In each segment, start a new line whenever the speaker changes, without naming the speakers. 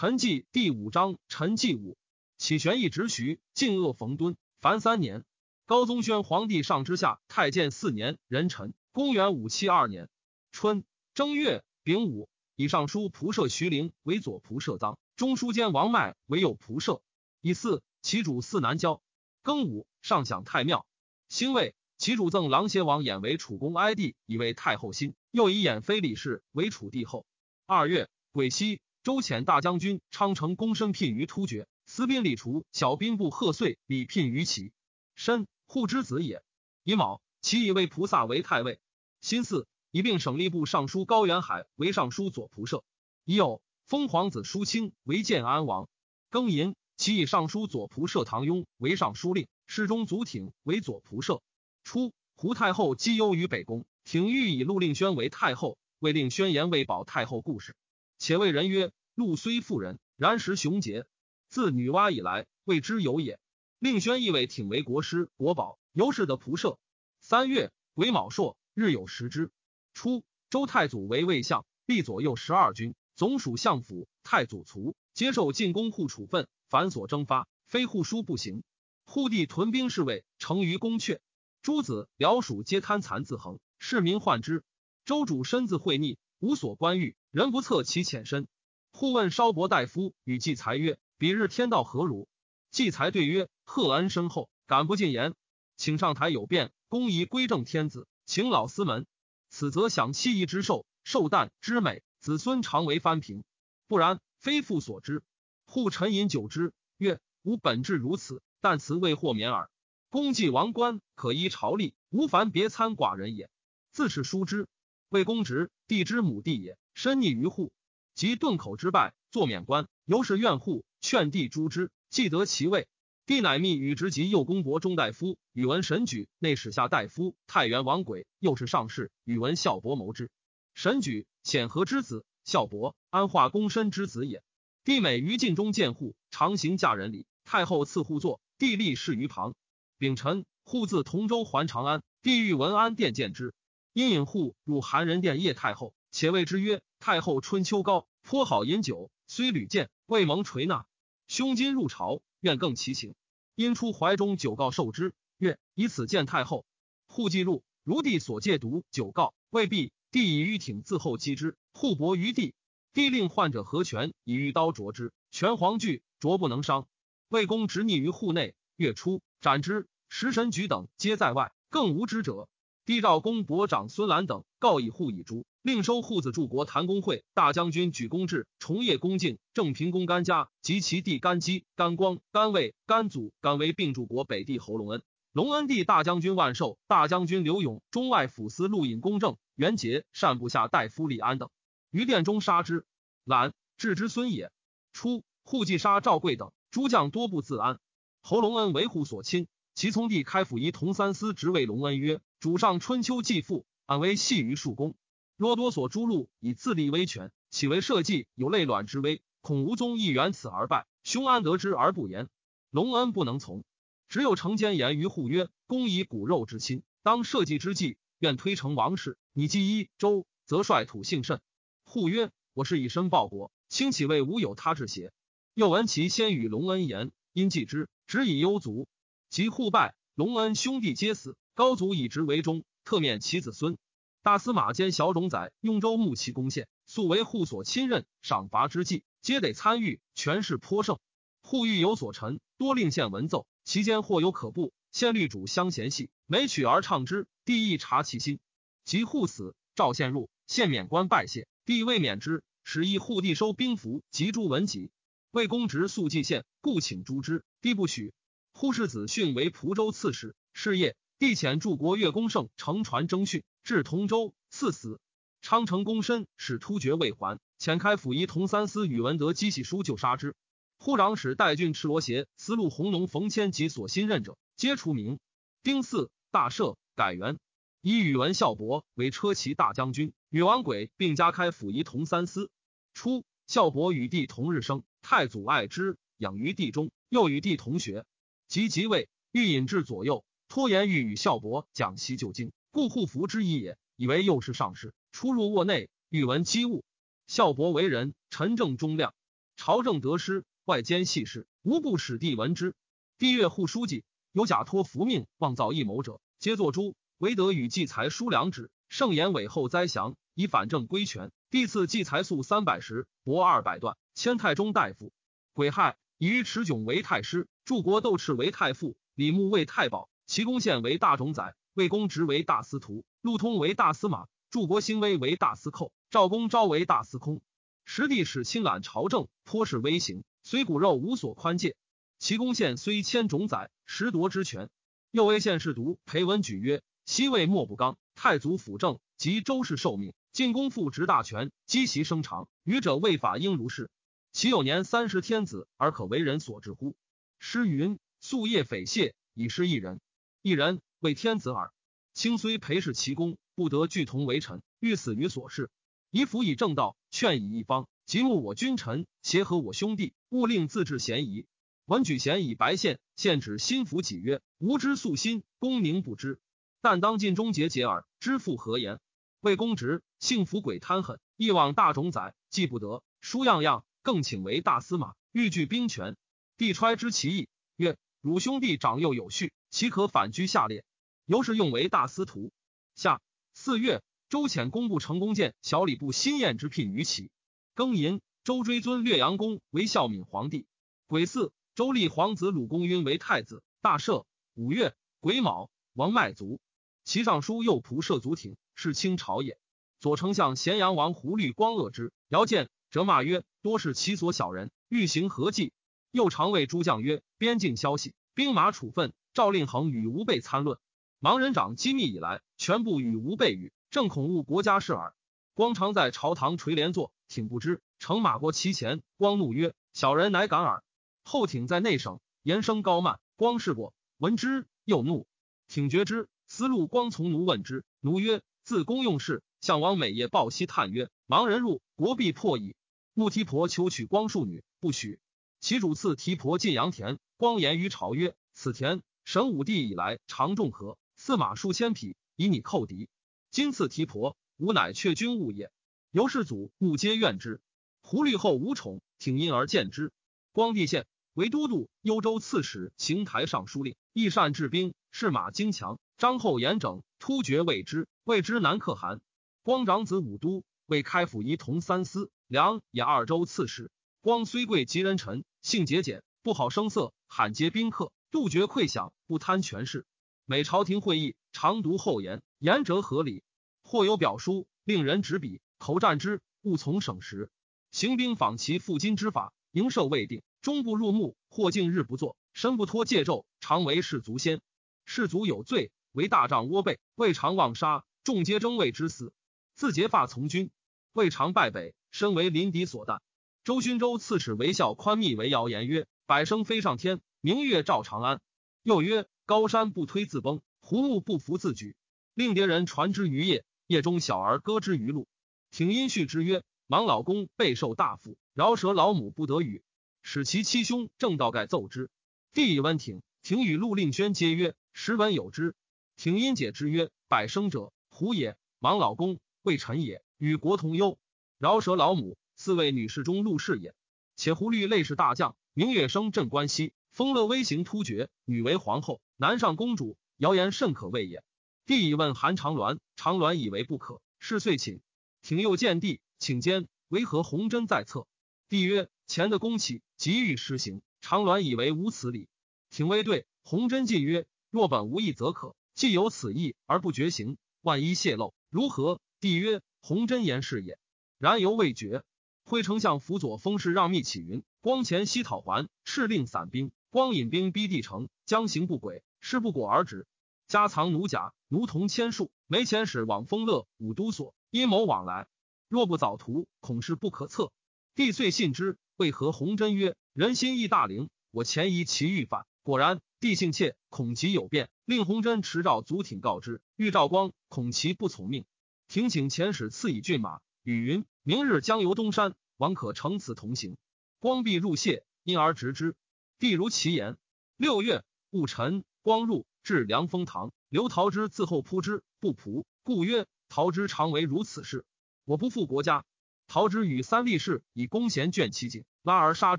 陈纪第五章，陈纪武启玄义直徐晋恶冯敦，凡三年。高宗宣皇帝上之下太监四年，壬辰，公元五七二年春正月丙午，以上书仆射徐陵为左仆射臧，中书监王迈为右仆射。以四其主四南郊。庚午，上享太庙。辛未，其主赠郎邪王衍为楚公哀帝，以为太后心。又以衍非李氏为楚帝后。二月癸夕，周遣大将军昌城公申聘于突厥，司兵李除小兵部贺岁礼聘于齐。申。护之子也。乙卯，其以为菩萨为太尉。辛巳，以并省吏部尚书高元海为尚书左仆射。乙酉，封皇子叔清为建安王。庚寅，其以尚书左仆射唐雍为尚书令，侍中祖挺为左仆射。初，胡太后积忧于北宫，挺欲以陆令宣为太后，为令宣言为保太后故事。且谓人曰：“陆虽妇人，然实雄杰。自女娲以来，未之有也。”令宣亦为挺为国师国宝，尤氏的仆射。三月癸卯朔，日有食之。初，周太祖为魏相，立左右十二军，总属相府。太祖卒，接受进宫户处分，繁琐征发，非户书不行。户地屯兵侍卫，成于宫阙。诸子僚属皆贪残自横，市民患之。周主身自悖逆，无所关欲，人不测其浅深。户问稍伯大夫与季才曰：“彼日天道何如？”季才对曰：“贺恩深厚，敢不进言，请上台有变，公宜归正天子，请老司门。此则享七夷之寿，寿诞之美，子孙常为藩平。不然，非父所知。”护沉饮酒之，曰：“吾本质如此，但辞未获免耳。公既王冠，可依朝例，无凡别参寡人也。自是书之，为公职，弟之母弟也，深匿于户，及顿口之败，作免官，由是怨户，劝帝诛之。”既得其位，帝乃密与直及右公伯中大夫宇文神举内史下大夫太原王轨，又是上士宇文孝伯谋之。神举显和之子，孝伯安化公申之子也。帝每于禁中见户，常行嫁人礼。太后赐户坐，帝立侍于旁。丙辰，户自同州还长安，帝欲文安殿见之，因引户入韩仁殿谒太后，且谓之曰：“太后春秋高，颇好饮酒，虽屡见，未蒙垂纳。”胸襟入朝，愿更其情。因出怀中酒告受之，曰：“以此见太后。”户既入，如帝所戒毒酒告，未必。帝以玉挺自后击之，户搏于地。帝令患者合拳，以玉刀啄之，拳皇惧，啄不能伤。魏公执逆于户内，月初斩之。食神举等皆在外，更无知者。帝召公伯长孙兰等，告以户以诛。另收户子柱国谭公会大将军举公志重业恭敬正平公甘家及其弟甘基甘光甘卫甘祖甘威并柱国北帝侯隆恩。隆恩帝大将军万寿大将军刘勇中外府司陆尹公正元节善部下大夫李安等。于殿中杀之。览至之孙也。初户继杀赵贵等诸将多不自安。侯隆恩为户所亲其从弟开府仪同三司职位隆恩曰主上春秋继父安危系于庶公。若多所诸路以自立威权，岂为社稷有累卵之危？恐无宗亦缘此而败。兄安得之而不言？隆恩不能从，只有成奸言于护曰：“公以骨肉之亲，当社稷之计，愿推成王室。你既一周，则率土幸甚。”护曰：“我是以身报国，卿岂为无有他志邪？”又闻其先与隆恩言，因继之，只以幽族。及户败，隆恩兄弟皆死，高祖以直为忠，特免其子孙。大司马兼小种宰雍州牧其攻陷，素为护所亲任，赏罚之际，皆得参与，权势颇盛。户欲有所陈，多令献文奏，其间或有可怖。献律主相嫌隙，每曲而唱之，帝亦察其心。及户死，赵献入，献免官拜谢，帝未免之，使议户地收兵符及诸文籍。魏公职速祭献，故请诛之，帝不许。户世子训为蒲州刺史，是夜，帝遣助国越公胜乘船征训。至同州，赐死。昌城公身使突厥未还，遣开府仪同三司宇文德积喜书就杀之。忽长史代郡赤罗邪司路弘农冯谦及所新任者，皆除名。丁巳，大赦，改元，以宇文孝伯为车骑大将军，与王轨并加开府仪同三司。初，孝伯与帝同日生，太祖爱之，养于地中，又与帝同学。及即位，欲引至左右，拖延欲与孝伯讲习旧经。故护符之意也，以为又是上士出入卧内，欲闻机务。孝伯为人，陈正忠亮。朝政得失，外兼细事，无不使帝闻之。帝阅护书记，有假托福命，妄造异谋者，皆作诛。唯得与季财书良旨，盛言委后灾祥，以反正归权。帝赐季财粟三百石，帛二百段，迁太中大夫。癸亥，以于持迥为太师，柱国窦赤为太傅，李牧为太保，齐公献为大冢宰，魏公职为大司徒，陆通为大司马，柱国兴威为大司寇，赵公昭为大司空。实帝使亲揽朝政，颇是威行，虽骨肉无所宽戒。齐公献虽迁冢宰，实夺之权。又为献士读裴文举曰：“西魏莫不刚，太祖辅政，及周氏受命，进公复执大权，积习生长。愚者为法应如是。其有年三十天子而可为人所治乎？”诗云：“夙夜匪懈，以失一人。一人为天子耳。卿虽陪侍其公，不得俱同为臣，欲死于所事。以辅以正道，劝以一方。即慕我君臣，协和我兄弟，勿令自治嫌疑。”文举贤以白献，献指心服己曰：“吾知素心，公宁不知？但当尽忠节节耳。知父何言？为公直，幸福鬼贪狠，一往大冢宰，既不得，书样样，更请为大司马，欲据兵权。帝揣知其意，曰：汝兄弟长幼有序，岂可反居下列？由是用为大司徒。下四月，周遣工部成功见小礼部新宴之聘于齐。庚寅，周追尊略阳公为孝敏皇帝。癸巳。周立皇子鲁公晕为太子，大赦。五月癸卯，王迈卒。其尚书右仆射足挺，是清朝也。左丞相咸阳王胡律光恶之，遥见，责骂曰：“多是其所小人，欲行何计？”右常谓诸将曰：“边境消息，兵马处分，诏令恒与吾辈参论。盲人长机密以来，全部与吾辈语，正恐误国家事耳。”光常在朝堂垂帘坐，挺不知，乘马过其前，光怒曰：“小人乃敢耳！”后挺在内省，言声高慢。光视过，闻之，又怒。挺觉之，思路。光从奴问之，奴曰：“自公用事，项王每夜报息叹曰：‘盲人入，国必破矣。’穆提婆求娶光庶女，不许。其主赐提婆进阳田。光言于朝曰：‘此田神武帝以来常种禾，四马数千匹，以拟寇敌。今赐提婆，吾乃却君物也。’由是祖穆皆怨之。胡律后无宠，挺因而见之。光帝县。为都督、幽州刺史、邢台尚书令，益善治兵，士马精强。张后严整，突厥未知，谓之南可汗。光长子武都，为开府仪同三司、梁也二州刺史。光虽贵极人臣，性节俭，不好声色，罕接宾客，杜绝馈享，不贪权势。每朝廷会议，常读后言，言者合理。或有表书，令人执笔，口战之，勿从省时。行兵访其负金之法，营寿未定。终不入目，或竟日不作，身不脱戒咒，常为士卒先。士卒有罪，为大帐窝背，未尝妄杀，众皆争位之死。自结发从军，未尝败北，身为临敌所惮。周勋州刺史为孝宽密为谣言曰：百声飞上天，明月照长安。又曰：高山不推自崩，胡木不服自举。令别人传之于夜，夜中小儿歌之于路。挺因续之曰：盲老公备受大夫，饶舌老母不得语。使其七兄正道盖奏之，帝以温挺。挺与陆令轩皆曰：“时闻有之。”挺因解之曰：“百生者，胡也。盲老公为臣也，与国同忧。饶舌老母，四位女士中陆氏也。且胡律类是大将，明月生镇关西，封乐威行突厥，女为皇后，男上公主。谣言甚可畏也。”帝以问韩长鸾，长鸾以为不可，是遂寝。挺又见帝，请监为何弘真在侧？帝曰：“前的公启急欲施行，长鸾以为无此理。挺微对弘真进曰：“若本无意则可，既有此意而不决行，万一泄露，如何？”帝曰：“弘真言是也，然犹未决。”辉丞相辅佐封事让密启云：“光前西讨还，敕令散兵。光引兵逼帝城，将行不轨，事不果而止。家藏奴甲，奴童千数。没遣使往丰乐武都所，阴谋往来。若不早图，恐是不可测。”帝遂信之，为何弘真曰：“人心亦大灵，我前疑其欲反。果然，帝性怯，恐其有变，令弘真持诏足挺告之。欲赵光，恐其不从命，廷请遣使赐以骏马，语云：明日将游东山，王可乘此同行。光必入谢，因而执之。帝如其言。六月戊辰，光入至凉风堂，刘陶之自后扑之，不仆，故曰：陶之常为如此事。我不负国家。”陶之与三立士以弓弦卷其颈，拉而杀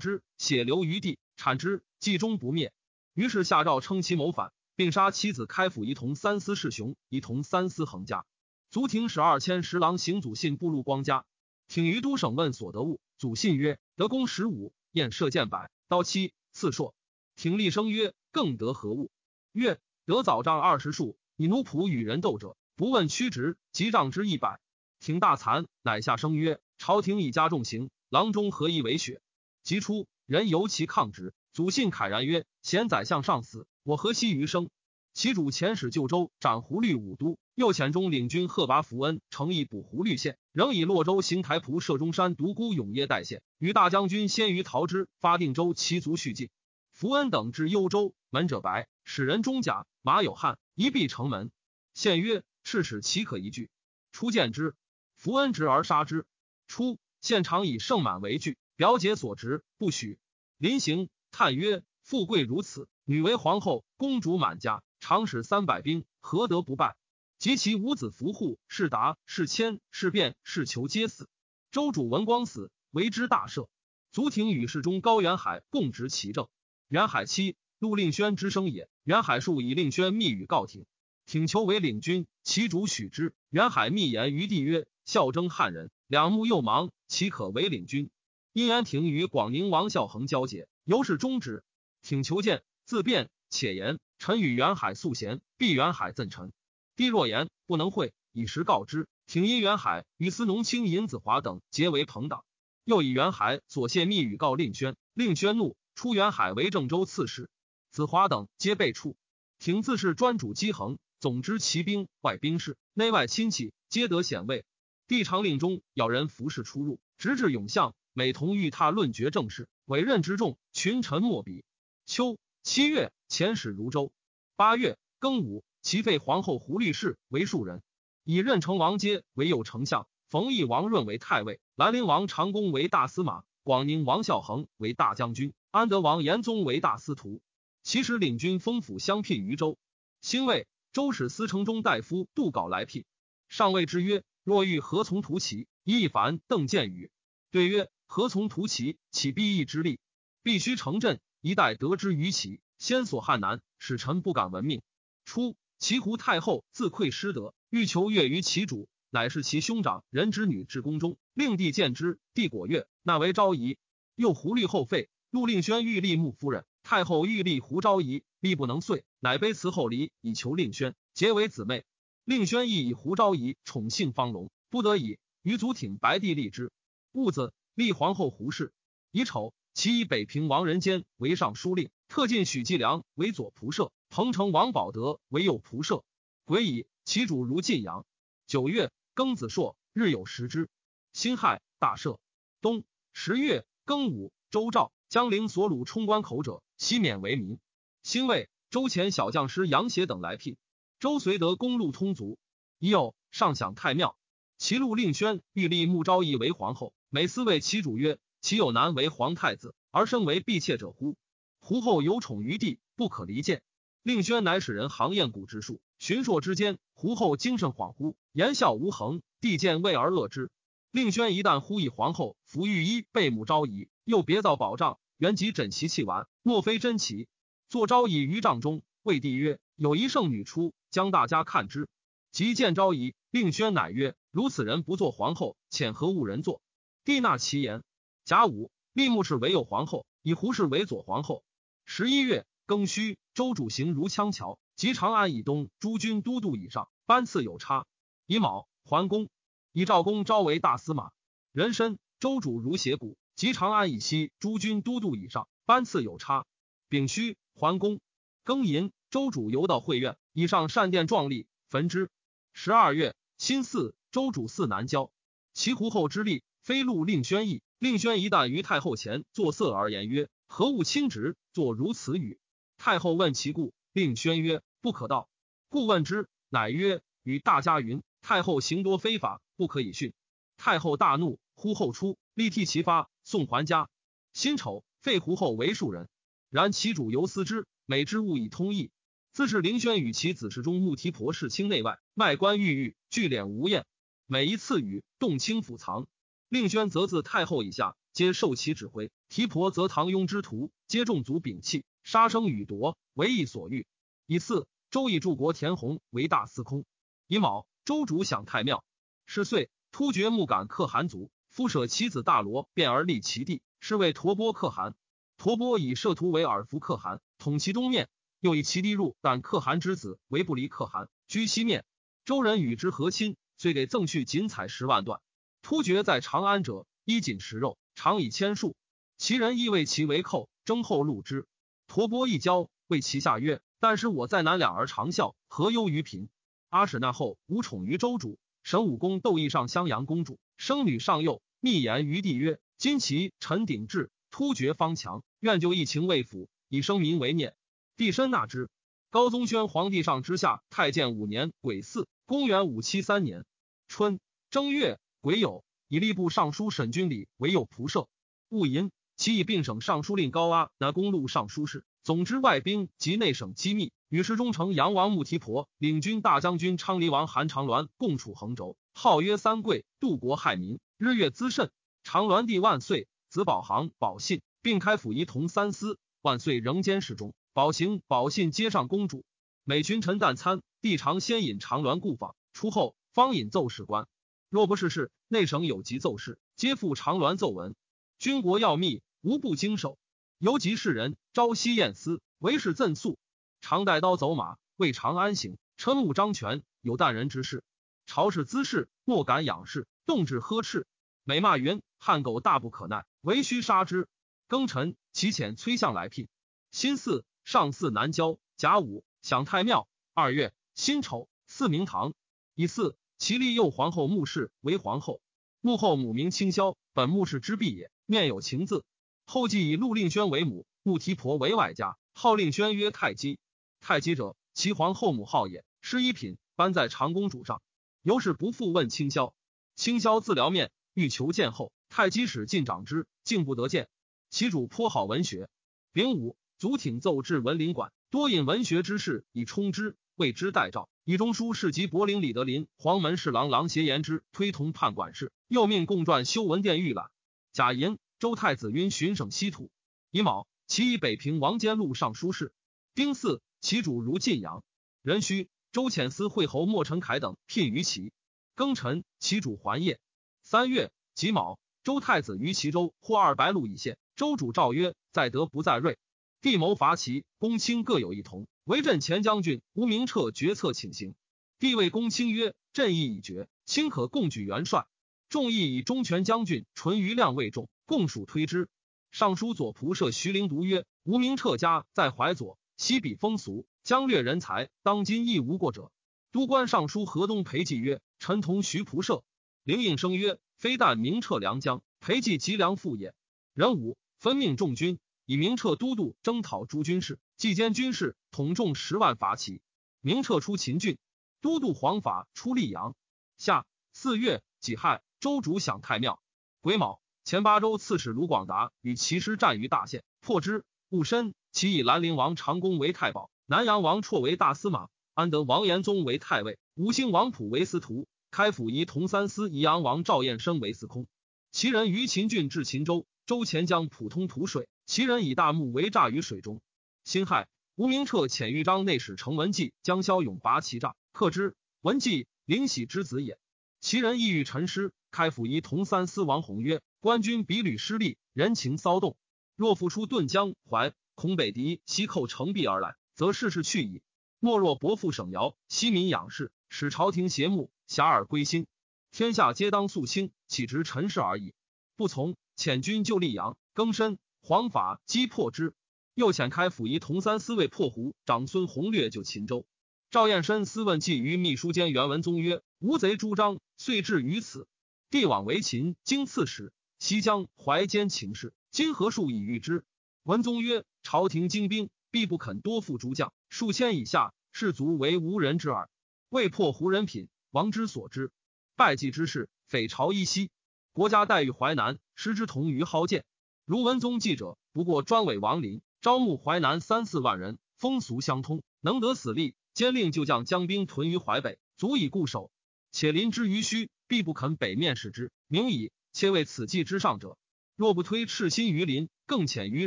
之，血流于地，产之，计终不灭。于是下诏称其谋反，并杀妻子开府仪同三司士雄，仪同三司横家。卒廷使二千十郎行祖信步入光家，挺于都省问所得物。祖信曰：得弓十五，焰射箭百，刀七，次硕。挺立声曰：更得何物？曰：得早杖二十数，以奴仆与人斗者，不问屈直，及杖之一百。挺大惭，乃下声曰：朝廷以加重刑，郎中何以为雪？即出，人由其抗之。祖信慨然曰：贤宰相上死，我何惜余生？其主遣使救州，斩胡律武都，又遣中领军贺拔福恩，诚意补胡律县，仍以洛州行台蒲射中山独孤永耶代县，与大将军先于陶之发定州，其卒续进。福恩等至幽州，门者白，使人中甲马有汉，一闭城门。县曰：赤使岂可一拒？初见之。福恩执而杀之。初，现常以盛满为据，表姐所执，不许。临行，叹曰：“富贵如此，女为皇后，公主满家，常使三百兵，何得不败？及其五子伏护，是达，是谦，是变，是求，皆死。周主文光死，为之大赦。足廷与世中高元海共执其政。元海妻陆令轩之生也。元海数以令轩密语告廷，请求为领军，其主许之。元海密言于帝曰。”孝征汉人，两目又盲，岂可为领军？因元廷与广宁王孝恒交结，由是终止。请求见，自辩，且言：臣与元海素贤，必元海赠臣。帝若言不能会，以实告之。挺因元海与司农卿尹子华等结为朋党，又以元海所泄密语告令宣，令宣怒，出元海为郑州刺史。子华等皆被处。挺自是专主机衡，总之骑兵外兵士，内外亲戚皆得显位。帝常令中咬人服侍出入，直至永相，每同御榻论决政事，委任之众，群臣莫比。秋七月，遣使如州。八月庚午，其废皇后胡律氏为庶人，以任城王阶为右丞相，冯异王润为太尉，兰陵王长公为大司马，广宁王孝恒为大将军，安德王延宗为大司徒。其使领军封府相聘于州。兴魏周使司城中大夫杜稿来聘，上谓之曰。若欲何从图其？亦凡邓建宇对曰：何从图其？岂必义之力？必须成阵，一代得之于其。先所汉南，使臣不敢闻命。初，齐胡太后自愧失德，欲求悦于其主，乃是其兄长人之女至宫中，令帝见之。帝果悦，纳为昭仪。又胡律后废，陆令轩欲立穆夫人，太后欲立胡昭仪，力不能遂，乃卑辞后离，以求令轩结为姊妹。令宣亦以胡昭仪宠幸方龙，不得已于祖挺白帝立之。戊子，立皇后胡氏。乙丑，其以北平王仁坚为尚书令，特进许继良为左仆射，彭城王保德为右仆射。癸乙，其主如晋阳。九月，庚子朔，日有食之。辛亥，大赦。冬十月庚午，周赵江陵所虏冲关口者，悉免为民。辛未，周前小将师杨协等来聘。周遂得公路通足，已有上享太庙。其路令宣欲立穆昭仪为皇后，每思谓其主曰：“其有难为皇太子，而生为婢妾者乎？胡后有宠于帝，不可离间。”令宣乃使人行燕谷之术，寻朔之间，胡后精神恍惚，言笑无恒。帝见畏而乐之。令宣一旦呼以皇后服御衣，被母昭仪，又别造宝杖，原即枕其器玩，莫非真奇。坐昭仪于帐中，谓帝曰：“有一圣女出。”将大家看之，即见昭仪，令宣乃曰：“如此人不做皇后，遣何物人做？”帝纳其言。甲午，立穆氏为右皇后，以胡氏为左皇后。十一月庚戌，周主行如羌桥，及长安以东诸军都督以上，班次有差。乙卯，桓公以赵公昭为大司马。壬申，周主如斜谷，及长安以西诸军都督以上，班次有差。丙戌，桓公庚寅。周主游到会院，以上善殿壮丽，焚之。十二月辛巳，周主祀南郊。其胡后之立，非禄令宣义。令宣一旦于太后前作色而言曰：“何物亲直，作如此语？”太后问其故，令宣曰：“不可道。”故问之，乃曰：“与大家云，太后行多非法，不可以训。”太后大怒，呼后出，力替其发，送还家。辛丑，废胡后为庶人。然其主犹思之，每之物以通义。自是凌轩与其子氏中穆提婆世卿内外，卖官郁郁，聚敛无厌。每一次语，动清府藏。令宣则自太后以下，皆受其指挥；提婆则唐雍之徒，皆众族摒弃，杀生与夺，为意所欲。以次，周以柱国田弘为大司空。乙卯，周主享太庙。是岁，突厥木杆可汗族，夫舍其子大罗，变而立其弟，是为陀波可汗。陀波以摄图为尔服可汗，统其东面；又以其弟入但可汗之子为不离可汗，居西面。周人与之和亲，遂给赠去锦彩十万段。突厥在长安者，衣锦食肉，常以千数。其人亦为其为寇，征后戮之。陀波一交，谓其下曰：“但是我在南两而长啸，何忧于贫？”阿史那后无宠于周主，神武公窦义上襄阳公主，生女上幼，密言于帝曰：“今其臣鼎志，突厥方强，愿就一情未辅，以生民为念。”帝深纳之。高宗宣皇帝上之下太监五年癸巳，公元五七三年春正月。癸酉，以吏部尚书沈君礼为右仆射。戊寅，其以并省尚书令高阿拿公路尚书事，总之外兵及内省机密。与世忠丞杨王穆提婆领军大将军昌黎王韩长鸾共处横轴，号曰三桂，度国害民，日月滋甚。长鸾帝万岁，子保行、保信并开府仪同三司。万岁仍兼侍中，保行、保信皆上公主。每群臣旦餐，帝常先引长鸾故访，出后方引奏事官。若不是事，内省有急奏事，皆付长鸾奏闻。军国要密，无不经手。尤及世人，朝夕宴思，为是赠宿。常带刀走马，为长安行。称务张权，有淡人之事。朝事滋事，莫敢仰视，动之呵斥。每骂云：“汉狗大不可耐，唯须杀之。”庚辰，其遣崔相来聘。辛巳，上巳南郊。甲午，享太庙。二月，辛丑，祀明堂。乙巳。其立幼皇后穆氏为皇后，穆后母名清霄，本穆氏之婢也，面有情字。后继以陆令宣为母，穆提婆为外家，号令宣曰太姬。太姬者，其皇后母号也。施一品，颁在长公主上。由是不复问清霄。清霄自撩面，欲求见后，太姬使进长之，竟不得见。其主颇好文学，丙午，足挺奏至文林馆，多引文学之事以充之，谓之代诏。以中书侍及柏林李德林、黄门侍郎郎协言之，推同判管事，又命共撰修文殿御览。贾寅，周太子晕巡省西土。乙卯，其以北平王坚录尚书事。丁巳，其主如晋阳。壬戌，周遣司会侯莫成凯等聘于齐。庚辰，其主还业。三月己卯，周太子于齐州获二白鹿一献。周主诏曰：“在德不在锐。”帝谋伐齐，公卿各有一同。为镇前将军吴明彻决策请行，帝谓公卿曰：“朕意已决，卿可共举元帅。”众议以中权将军淳于亮为重，共属推之。尚书左仆射徐陵独曰：“吴明彻家在淮左，西比风俗，将略人才，当今亦无过者。”都官尚书河东裴寂曰：“臣同徐仆射。”灵应声曰：“非但明彻良将，裴寂极良父也。”壬午，分命众军，以明彻都督征讨诸军事。既兼军事，统众十万伐齐。明彻出秦郡，都督黄法出溧阳。夏四月己亥，周主享太庙。癸卯，前八州刺史卢广达与骑师战于大县，破之。戊申，其以兰陵王长公为太保，南阳王绰为大司马，安德王延宗为太尉，吴兴王溥为司徒，开府仪同三司仪阳王赵彦生为司空。其人于秦郡至秦州，周前将普通土水，其人以大木为诈于水中。辛亥，吴明彻遣豫章内史程文纪将骁勇拔其诈，克之。文纪，灵喜之子也。其人意欲陈师，开府仪同三司王弘曰：“官军比屡失利，人情骚动。若复出顿江淮，恐北敌西寇城壁而来，则事事去矣。莫若伯父省尧，息民养士，使朝廷邪目，遐迩归心，天下皆当肃清，岂直陈氏而已？不从，遣军救溧阳，更深黄法击破之。”又遣开府仪同三司卫破胡长孙弘略救秦州。赵彦深私问计于秘书监袁文宗曰：“吴贼朱张，遂至于此。帝往为秦经刺史，西江淮间情事，今何数以御之？”文宗曰：“朝廷精兵，必不肯多付诸将，数千以下，士卒为无人之耳。未破胡人品，王之所知。败绩之事，匪朝依稀。国家待遇淮南，失之同于蒿剑。如文宗记者，不过专委王林。”招募淮南三四万人，风俗相通，能得死力。兼令就将将兵屯于淮北，足以固守。且临之于虚，必不肯北面视之。明矣，且为此计之上者。若不推赤心于林，更遣于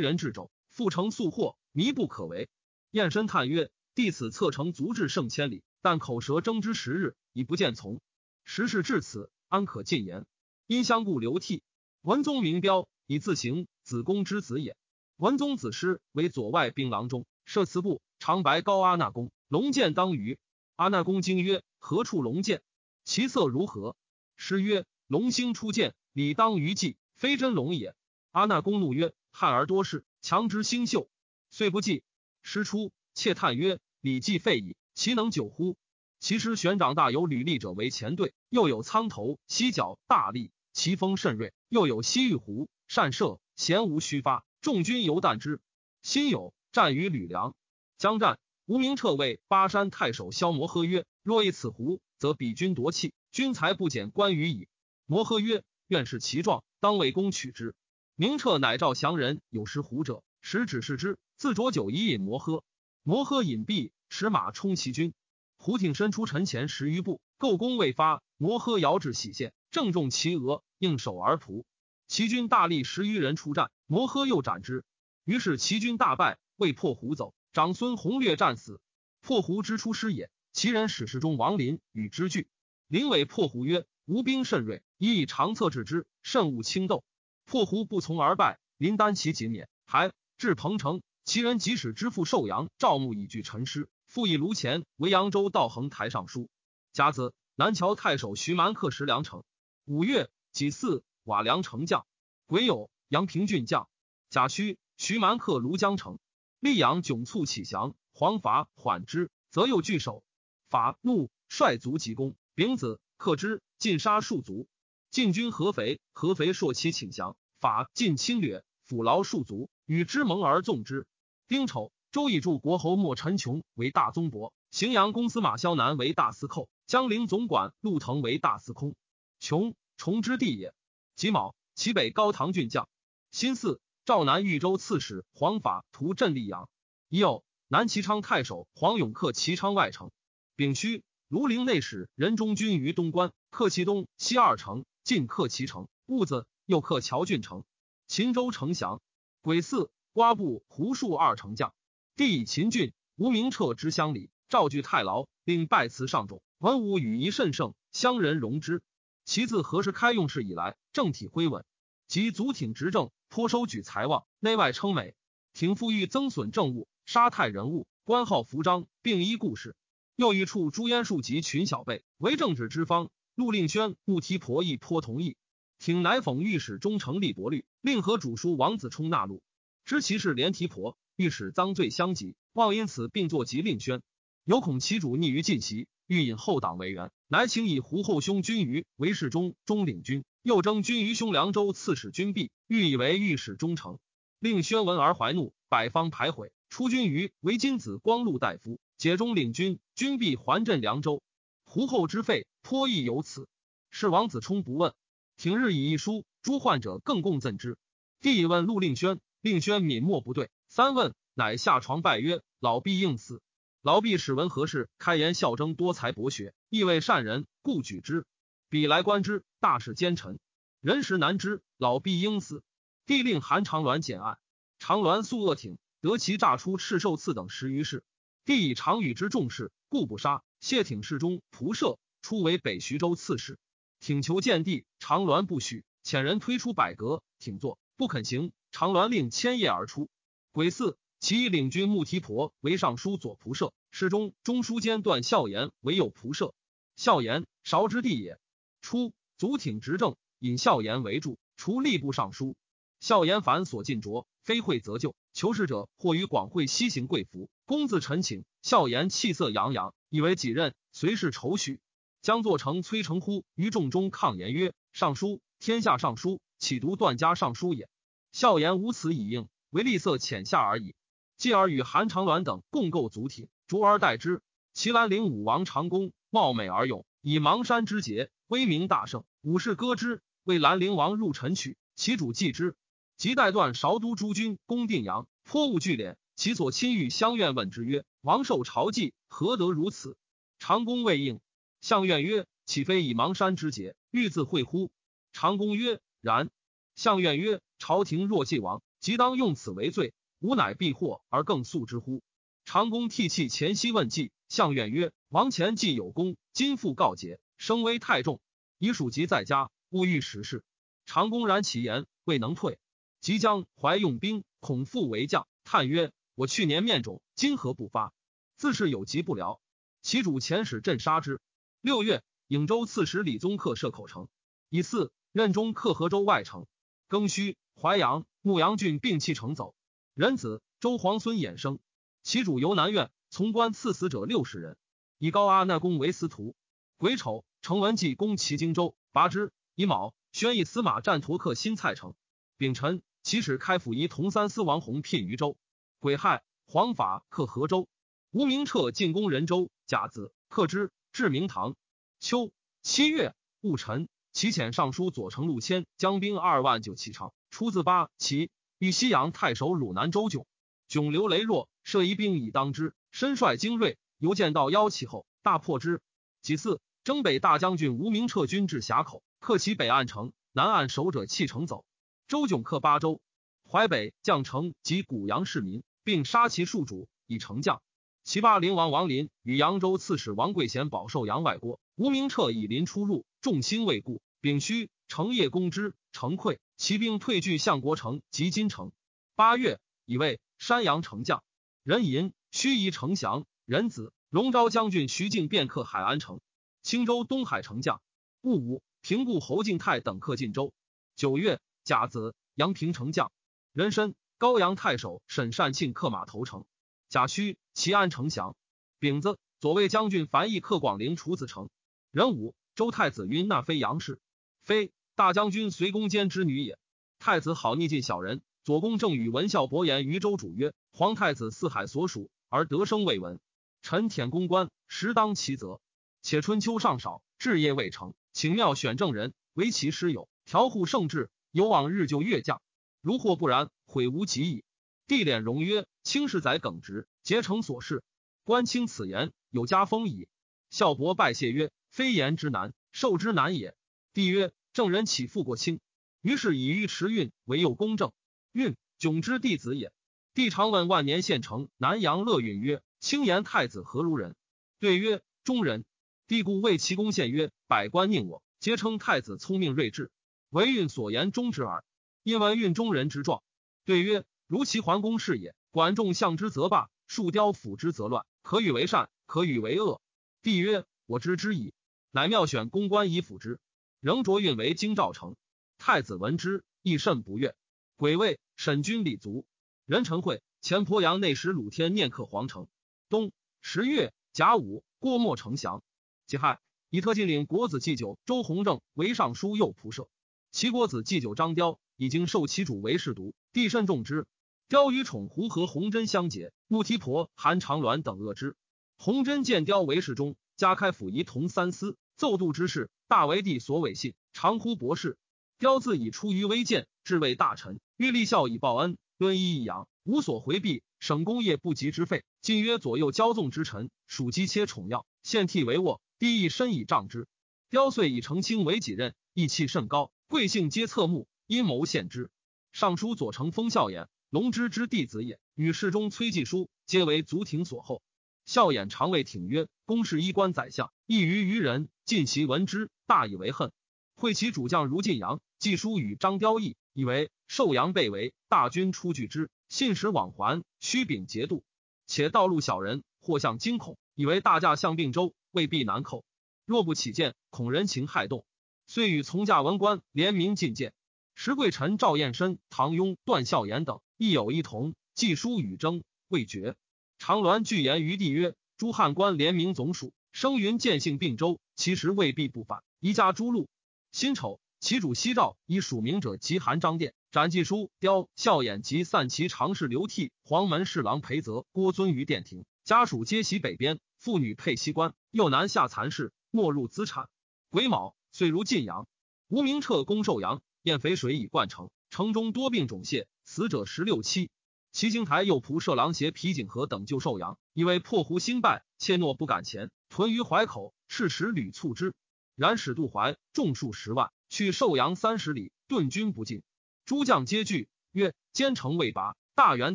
人至肘，复成速获，弥不可为。燕身叹曰：“弟此策成足至胜千里，但口舌争之十日，已不见从。时事至此，安可进言？因相顾流涕。文宗明标，以自行子贡之子也。文宗子师为左外兵郎中，设祠部，长白高阿那公，龙剑当于。阿那公惊曰：何处龙剑？其色如何？师曰：龙星出剑，理当于祭。”非真龙也。阿那公怒曰：“汉而多事，强之星宿，遂不祭。”师出，窃叹曰：“礼既废矣，其能久乎？”其师玄长大有履历者为前队，又有苍头、犀角、大力，其锋甚锐；又有西域狐，善射，弦无虚发。众军犹惮之。辛酉，战于吕梁。将战，吴明彻谓巴山太守萧摩诃曰：“若以此胡，则彼军夺气，军才不减关羽矣。”摩诃曰：“愿是其状。”当为公取之。明彻乃召降人，有识胡者，使指示之。自酌酒以饮摩诃。摩诃饮毕，持马冲其军。胡挺身出陈前十余步，构弓未发，摩诃遥至喜县，正中其额，应手而仆。齐军大力十余人出战，摩诃又斩之。于是齐军大败，未破胡走。长孙弘略战死。破胡之出师也。齐人史事中王林与之俱。林伟破胡曰：“吾兵甚锐。”以以长策制之，慎勿轻斗。破胡不从而败，林丹其仅免。还至彭城，齐人即使之父寿阳赵牧以拒陈师，复以卢前为扬州道衡台尚书。甲子，南桥太守徐蛮克石梁城。五月己巳，瓦梁城将。癸酉，阳平郡将。甲戌，徐蛮克庐江城。溧阳窘促起降，黄伐缓之，则又拒守。伐怒，率卒急攻。丙子，克之，尽杀数卒。晋军合肥，合肥朔其请降，法尽侵略，抚劳戍卒，与之盟而纵之。丁丑，周以助国侯莫陈琼为大宗伯，荥阳公司马萧南为大司寇，江陵总管陆腾为大司空。琼，崇之弟也。己卯，齐北高唐郡将。辛巳，赵南豫州刺史黄法图镇溧阳。乙酉，南齐昌太守黄永克齐昌外城。丙戌，庐陵内史任中军于东关，克其东西二城。进克其城，戊子又克谯郡城，秦州城降。癸巳，瓜部胡数二城将。帝以秦郡吴明彻之乡里，赵据太牢，并拜辞上众。文武与仪甚盛，乡人容之。其自何时开用事以来，政体恢稳，及足挺执政，颇收举财旺，内外称美。挺复欲增损政务，杀太人物，官号服章，并依故事。又欲处朱焉庶及群小辈，为政治之方。陆令轩、穆提婆亦颇同意，挺乃讽御史中丞立伯律，令和主书王子冲纳禄。知其事连提婆，御史赃罪相及，望因此并作及令轩。有恐其主逆于晋袭，欲引后党为援，乃请以胡后兄君于为侍中、中领军，又征君于兄凉州刺史君弼，欲以为御史中丞。令宣闻而怀怒，百方排毁，出军于为金子光禄大夫，解中领军，君弼还镇凉州。胡后之废。颇亦有此，是王子充不问。挺日以一书，诸患者更共赠之。帝问陆令轩，令轩泯默不对。三问，乃下床拜曰：“老毕应死。”老毕使闻何事，开言笑征多才博学，亦为善人，故举之。彼来观之，大事奸臣，人实难知。老必应死。帝令韩长鸾简案。长鸾素恶挺，得其诈出赤寿赐等十余事。帝以常与之重视，故不杀。谢挺侍中仆射。初为北徐州刺史，请求见帝，长鸾不许，遣人推出百阁，挺坐不肯行。长鸾令千叶而出。癸巳，其以领军穆提婆为尚书左仆射，侍中、中书监段孝言为右仆射。孝言韶之弟也。初，足挺执政，引孝言为助，除吏部尚书。孝言凡所进着，非会则就。求事者，或于广会西行贵服。公自陈请，孝言气色洋洋，以为己任，随是愁绪。将作成崔成乎于众中抗言曰：“尚书，天下尚书，岂独段家尚书也？”孝言无此以应，为立色浅下而已。继而与韩长鸾等共构足体，逐而代之。齐兰陵武王长公貌美而勇，以邙山之节，威名大盛。武士歌之，为兰陵王入陈曲，其主祭之。即代段韶都诸军攻定阳，颇务聚敛。其所亲遇相愿问之曰：“王受朝祭，何得如此？”长公未应。相愿曰：“岂非以邙山之节，欲自会乎？”长公曰：“然相愿曰：“朝廷若既亡，即当用此为罪，吾乃避祸而更速之乎？”长公涕泣，前夕问计。相愿曰：“王前既有功，今复告捷，声威太重，以属疾在家，勿欲实事。”长公然其言，未能退。即将怀用兵，恐复为将。叹曰：“我去年面肿，今何不发？自是有疾不疗。”其主遣使镇杀之。六月，颍州刺史李宗克设口城。以四任中克河州外城。庚戌，淮阳、牧阳郡并弃城走。仁子周皇孙衍生。其主由南苑，从官赐死者六十人，以高阿那公为司徒。癸丑，成文纪攻齐荆州，拔之。乙卯，宣以司马战陀克新蔡城。丙辰，起使开府仪同三司王弘聘于州。癸亥，黄法克河州。吴明彻进攻仁州，甲子克之，至明堂。秋七月戊辰，齐遣尚书左丞陆谦将兵二万就启程，出自八齐，与西阳太守汝南周迥。迥刘羸弱，设一兵以当之，身率精锐，由见到腰其后，大破之。其次，征北大将军吴明彻军至峡口，克其北岸城，南岸守者弃城走。周迥克巴州，淮北将城及古阳市民，并杀其戍主，以成将。齐霸陵王王林与扬州刺史王贵贤保受阳外郭，吴明彻以临出入，众心未固。丙戌，成业攻之，城溃，骑兵退据相国城及金城。八月，以为山阳城将。人寅，须夷丞降。人子，荣昭将军徐敬便克海安城。青州东海城将。戊午，平固侯敬泰等克晋州。九月。甲子，阳平城将，人参高阳太守沈善庆克马头城。甲戌，齐安城降。丙子，左卫将军樊毅克广陵楚子城。壬午，周太子云那非杨氏，非大将军随公监之女也。太子好逆近小人。左公正与文孝伯言于周主曰：“皇太子四海所属，而得生未闻。臣舔公关，实当其责。且春秋尚少，治业未成，请妙选正人，为其师友，调护圣治。”有往日就越将，如或不然，悔无及矣。帝敛容曰：“卿是宰耿直，竭诚所事。官卿此言，有加封矣。”孝伯拜谢曰：“非言之难，受之难也。”帝曰：“正人岂复过卿？”于是以尉迟运为右公正。运迥之弟子也。帝常问万年县城南阳乐运曰：“卿言太子何如人？”对曰：“中人。”帝故谓其公献曰：“百官宁我，皆称太子聪明睿智。”唯运所言中之耳，因闻运中人之状，对曰：如其桓公是也。管仲相之则罢，树雕辅之则乱。可与为善，可与为恶。帝曰：我知之矣。乃妙选公关以辅之，仍着运为京兆城。太子闻之，亦甚不悦。癸未，沈君礼卒。任臣会前鄱阳内史鲁天念克皇城。冬十月甲午，郭沫丞降。己亥，以特进领国子祭酒周弘正为尚书右仆射。齐国子祭酒张雕已经受其主为侍读，帝甚重之。雕与宠胡和弘真相结，穆提婆、韩长鸾等恶之。弘真见雕为侍中，加开府仪同三司，奏度之事，大为帝所委信，常呼博士。雕自以出于微贱，至为大臣，欲立孝以报恩，敦衣以养，无所回避。省功业不及之费，今曰左右骄纵之臣，属机切宠要，献替为卧，帝亦深以仗之。雕遂以澄清为己任，义气甚高。贵姓皆侧目，阴谋献之。尚书左丞封孝言，龙之之弟子也。与侍中崔继书，皆为足廷所厚。孝衍常谓挺曰：“公事衣冠宰相，异于愚人。”晋其闻之，大以为恨。会其主将如晋阳，继书与张雕议，以为寿阳被围，大军出拒之，信使往还，虚禀节度。且道路小人，或向惊恐，以为大驾向并州，未必难寇。若不起见，恐人情害动。遂与从驾文官联名进谏，石贵臣赵彦深、唐庸、段孝衍等亦有一同。寄书与争未决，长鸾具言于帝曰：“诸汉官联名总署，声云见姓并州，其实未必不反。宜加诸路。”辛丑，其主西诏以署名者及韩章殿斩寄书雕孝衍及散骑常侍刘悌、黄门侍郎裴泽、郭尊于殿庭，家属皆袭北边，妇女配西官，又南下蚕室，没入资产。癸卯。遂如晋阳，吴明彻攻寿阳，验肥水以灌城，城中多病肿泻，死者十六七。齐京台右仆射郎协皮景和等救寿阳，以为破胡兴败，怯懦不敢前，屯于淮口，赤使屡促之。然使渡淮众数十万，去寿阳三十里，顿军不进。诸将皆惧，曰：“坚城未拔，大元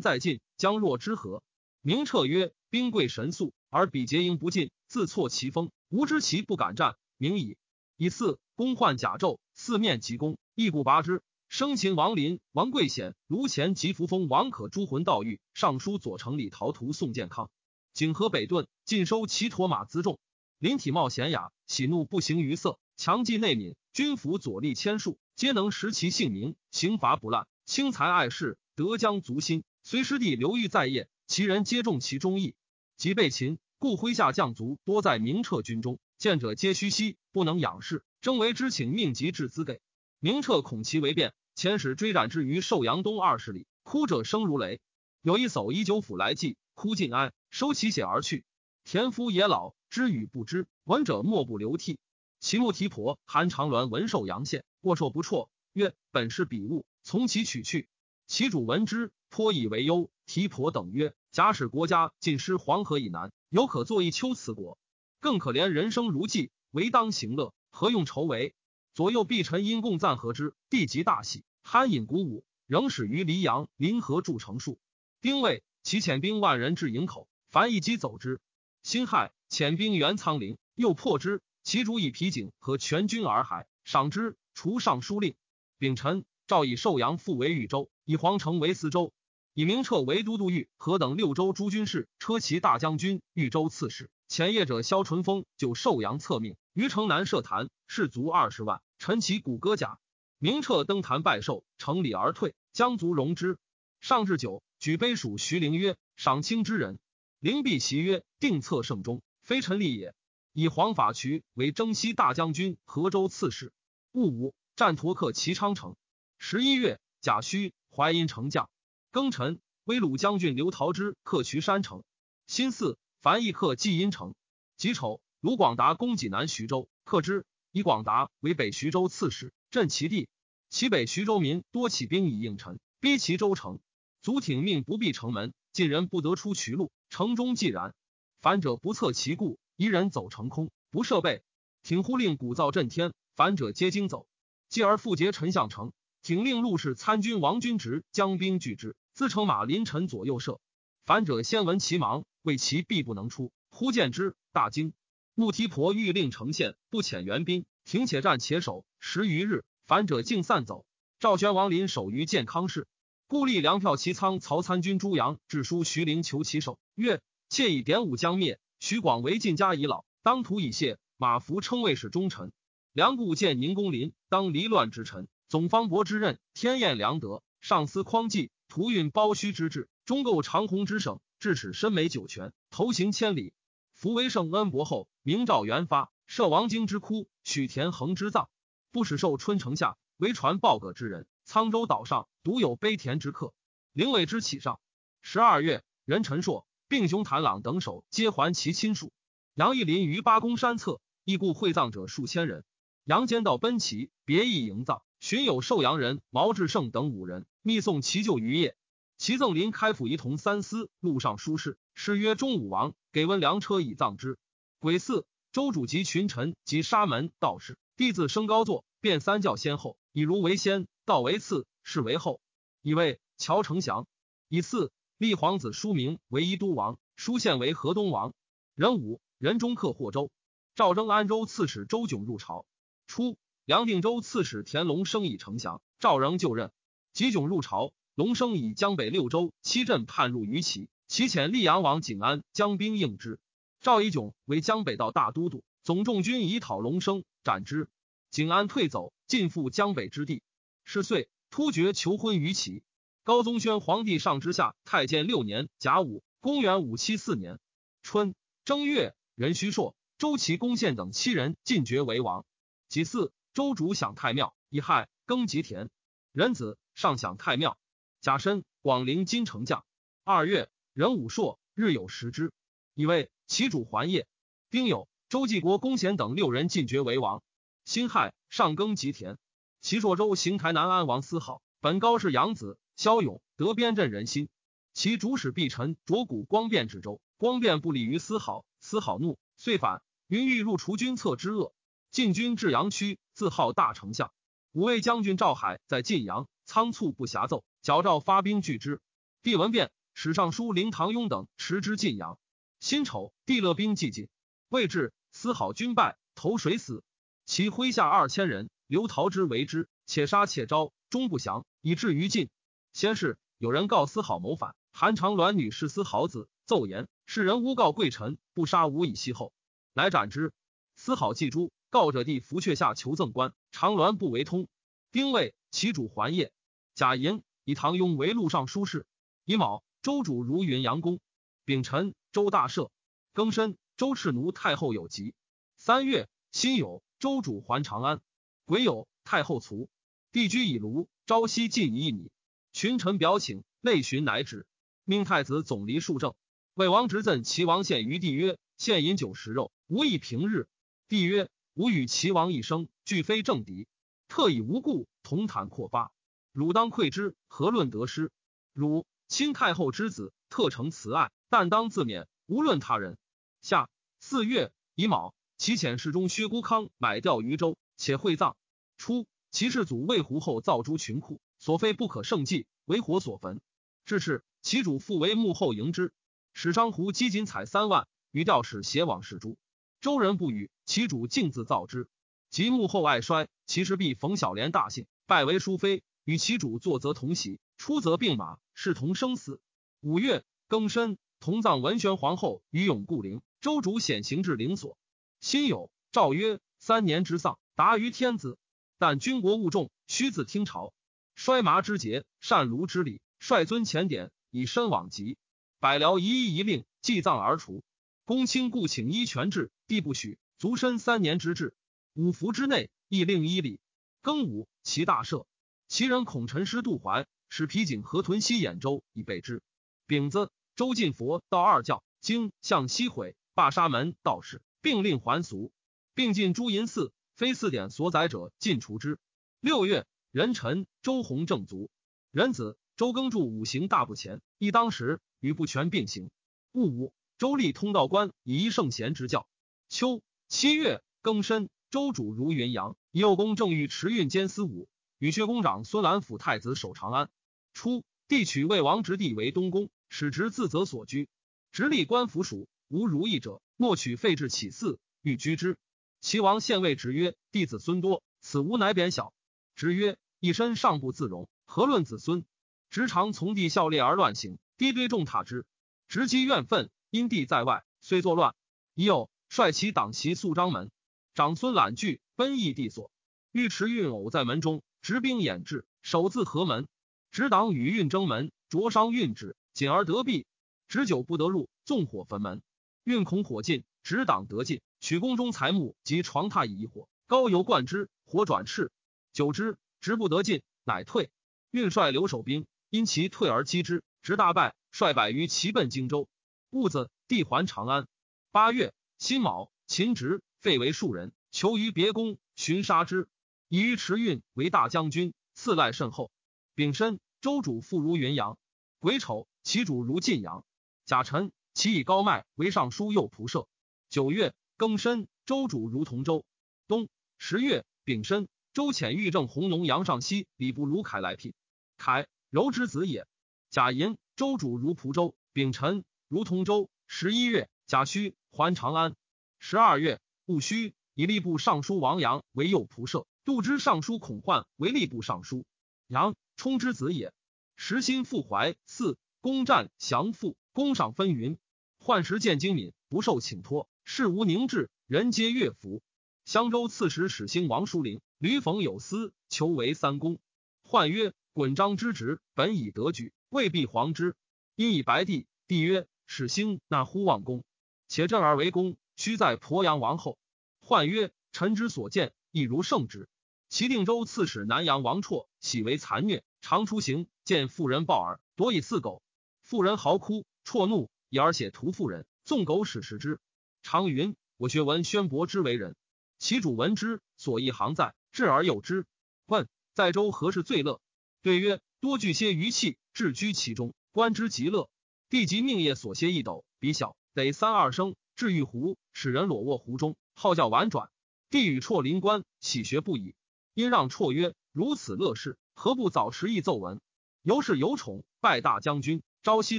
在近，将若之何？”明彻曰：“兵贵神速，而彼结营不进，自挫其锋，吾知其不敢战，明矣。”以四攻患甲胄，四面急攻，亦不拔之。生擒王林、王贵显、卢前及扶风王可诸魂盗狱，尚书左丞李陶图宋健康。景和北遁，尽收其驼马辎重。林体貌贤雅，喜怒不形于色，强记内敏，军服左立千数，皆能识其姓名，刑罚不滥，轻财爱事，德将足心。随师弟刘裕在业，其人皆重其忠义。即被擒，故麾下将卒多在明彻军中，见者皆虚息，不能仰视。征为之请命及至资给。明彻恐其为变。遣使追斩之于寿阳东二十里，哭者声如雷。有一叟以九府来祭，哭尽哀，收其血而去。田夫也老，知与不知，闻者莫不流涕。其目提婆韩长鸾闻寿阳县，过硕不辍，曰：“本是彼物，从其取去。”其主闻之，颇以为忧。提婆等曰：“假使国家尽失黄河以南，犹可作一丘辞国，更可怜人生如寄，唯当行乐，何用愁为？”左右必臣因共赞和之，帝即大喜，酣饮鼓舞，仍始于黎阳临河筑城戍。丁未，其遣兵万人至营口，凡一击走之。辛亥，遣兵援仓陵，又破之。其主以皮景和全军而还，赏之，除尚书令。丙辰，诏以寿阳复为豫州，以皇城为司州，以明彻为都督豫何等六州诸军事、车骑大将军、豫州刺史。前业者萧淳风就寿阳策命，于城南设坛，士卒二十万，陈其鼓戈甲。明彻登坛拜寿，成礼而退，将卒容之。上至九，举杯属徐陵曰：“赏卿之人。”灵璧席曰：“定策圣中，非臣立也。”以黄法渠为征西大将军、河州刺史。戊午，战陀克齐昌城。十一月，甲戌，淮阴城将。庚辰，威鲁将军刘陶之克渠山城。辛巳。凡邑克济阴城，己丑，卢广达攻济南徐州，克之。以广达为北徐州刺史，镇其地。其北徐州民多起兵以应陈，逼其州城。卒挺命不闭城门，晋人不得出渠路。城中寂然。反者不测其故，一人走城空，不设备。挺呼令鼓噪震天，反者皆惊走。继而复结陈相城，挺令陆氏参军王君直将兵拒之，自乘马临陈左右射。反者先闻其芒。为其必不能出，忽见之，大惊。穆提婆欲令城县，不遣援兵，停且战且守十余日，反者竟散走。赵宣王临守于建康市，故立粮票其仓曹参军朱阳致书徐陵求其守，曰：妾以典武将灭，徐广为晋家已老，当图以谢。马服称谓是忠臣。梁固见宁公林，当离乱之臣，总方伯之任，天验良德，上司匡济，图运包虚之志，终构长虹之省。至此身美九泉，头行千里。福为圣恩伯后，明诏元发，设王京之窟，许田横之葬。不使受春城下，为传报葛之人。沧州岛上独有悲田之客，灵尾之起上。十二月，任陈硕、并雄谭朗等首皆还其亲属。杨义林于八公山侧，亦故会葬者数千人。杨坚道奔齐，别意营葬，寻有寿阳人毛志胜等五人，密送其旧于夜。其赠临开府仪同三司，路上书事，诗曰：“中武王给温良车以葬之。”癸巳，周主及群臣及沙门道士，弟子升高座，变三教先后，以儒为先，道为次，士为后。以为乔丞祥。以次，立皇子书名为宜都王，书县为河东王。壬午，任中克霍州。赵征安州刺史周炯入朝。初，梁定州刺史田龙生以丞相，赵仍就任。吉炯入朝。龙生以江北六州七镇叛入于齐，齐遣溧阳王景安将兵应之。赵以炯为江北道大都督，总众军以讨龙生，斩之。景安退走，尽复江北之地。是岁，突厥求婚于齐。高宗宣皇帝上之下太监六年甲午，公元五七四年春正月，任虚硕、周齐公宪等七人进爵为王。己巳，周主享太庙，乙亥，耕吉田。壬子，上享太庙。甲申，广陵金城将。二月，壬午朔，日有食之。以为其主还业。丁酉，周继国公贤等六人进爵为王。辛亥，上耕吉田。齐朔州邢台南安王司好，本高氏养子，骁勇，得边镇人心。其主使毕臣着古光变之州，光变不利于司好，司好怒，遂反。云欲入除君策之恶，晋军至阳区，自号大丞相。五位将军赵海在晋阳，仓促不暇奏，矫诏发兵拒之。帝闻变，使尚书令唐雍等持之晋阳。辛丑，帝勒兵既进，未至，司好军败，投水死。其麾下二千人，刘陶之为之，且杀且招，终不降，以至于晋。先是，有人告司好谋反，韩长鸾女是司好子，奏言世人诬告贵臣，不杀无以息后，来斩之。司好祭诛，告者帝伏阙下求赠官，长鸾不为通。丁未，其主还业。贾寅，以唐雍为录尚书事。乙卯，周主如云阳公。丙辰，周大赦。庚申，周赤奴太后有疾。三月，辛酉，周主还长安。癸酉，太后卒。帝居以庐，朝夕进一米。群臣表请，内寻乃止。命太子总离庶政。魏王执赠齐王献于帝曰：“献饮酒食肉，无以平日。”帝曰：“吾与齐王一生，俱非政敌，特以无故同袒阔发。汝当愧之，何论得失？汝。”亲太后之子，特承慈爱，但当自勉，无论他人。下四月乙卯，其遣侍中薛孤康买钓于州，且会葬。初，其世祖魏胡后造诸群库，所非不可胜计，为火所焚。至是，其主复为幕后迎之，使商胡积锦彩三万，于钓使携往使诸。周人不语，其主径自造之。及幕后爱衰，其实必冯小莲大幸，拜为淑妃，与其主坐则同席。出则并马，视同生死。五月庚申，同葬文宣皇后于永固陵。周主显行至陵所。辛酉，诏曰：三年之丧，达于天子。但军国务重，须自听朝。衰麻之节，善卢之礼，率尊前典，以身往疾。百僚一一一令，祭葬而除。公卿故请依权制，帝不许。卒身三年之制。五服之内，亦令依礼。庚午，其大赦。其人恐陈师杜怀。使皮景河屯西兖州以备之。丙子，周进佛道二教，经向西毁，罢沙门道士，并令还俗，并进诸淫寺，非四典所载者，尽除之。六月，壬辰，周弘正卒。壬子，周耕助五行大不前，亦当时与不全并行。戊午，周立通道官，以一圣贤之教。秋七月，庚申，周主如云阳，右公正御持运兼司武，与薛公长孙兰辅太子守长安。初，帝取魏王直弟为东宫，使直自责所居。直立官府属，无如意者，莫取废置起嗣，欲居之。齐王献位直曰：“弟子孙多，此无乃贬小。”直曰：“一身尚不自容，何论子孙？”直常从弟孝烈而乱行，低堆重塔之。直积怨愤，因弟在外，虽作乱，已有率其党袭肃章门。长孙览惧，奔诣帝所。尉迟运偶在门中，执兵掩至，守自河门。执党与运争门，灼伤运止，仅而得避。执久不得入，纵火焚门。运恐火尽，执党得进，取宫中财木及床榻以一火，高油灌之，火转炽。久之，执不得进，乃退。运率留守兵，因其退而击之，执大败，率百余骑奔荆州。戊子，帝还长安。八月辛卯，秦直废为庶人，囚于别宫，寻杀之。以于持运为大将军，赐赖甚厚。丙申，周主复如云阳。癸丑，其主如晋阳。甲辰，其以高迈为尚书右仆射。九月庚申，周主如同州。冬十月丙申，周遣御正弘农杨尚西礼部卢凯来聘。凯，柔之子也。甲寅，周主如蒲州。丙辰，如同州。十一月甲戌，还长安。十二月戊戌，以吏部尚书王阳为右仆射，度之尚书孔焕为吏部尚书。阳。冲之子也，时心复怀。四攻战降附，攻赏纷纭。患时见精敏，不受请托，事无宁志，人皆乐服。襄州刺史始兴王叔陵，吕讽有司，求为三公。患曰：“滚章之职，本以得举，未必皇之。因以白帝。”帝曰：“始兴那乎望公，且振而为公，须在鄱阳王后。”患曰：“臣之所见，亦如圣旨。”齐定州刺史南阳王绰喜为残虐，常出行见妇人抱耳，夺以似狗。妇人嚎哭，绰怒，以而写屠妇人，纵狗使食之。常云：“我学闻宣伯之为人。”其主闻之，所一行在，至而诱之。问在州何事最乐？对曰：“多聚些余气，置居其中，观之极乐。”帝即命业所歇一斗，比小得三二声，置玉壶，使人裸卧壶中，号叫婉转。帝与绰临官，喜学不已。因让绰曰：“如此乐事，何不早时议奏文？”由是有宠，拜大将军，朝夕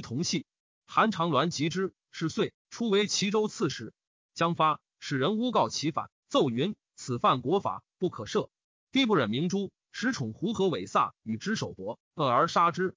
同系。韩长鸾及之，是岁初为齐州刺史。将发，使人诬告其反，奏云：“此犯国法，不可赦。”帝不忍明珠，使宠胡和韦飒与之首搏，恶而杀之。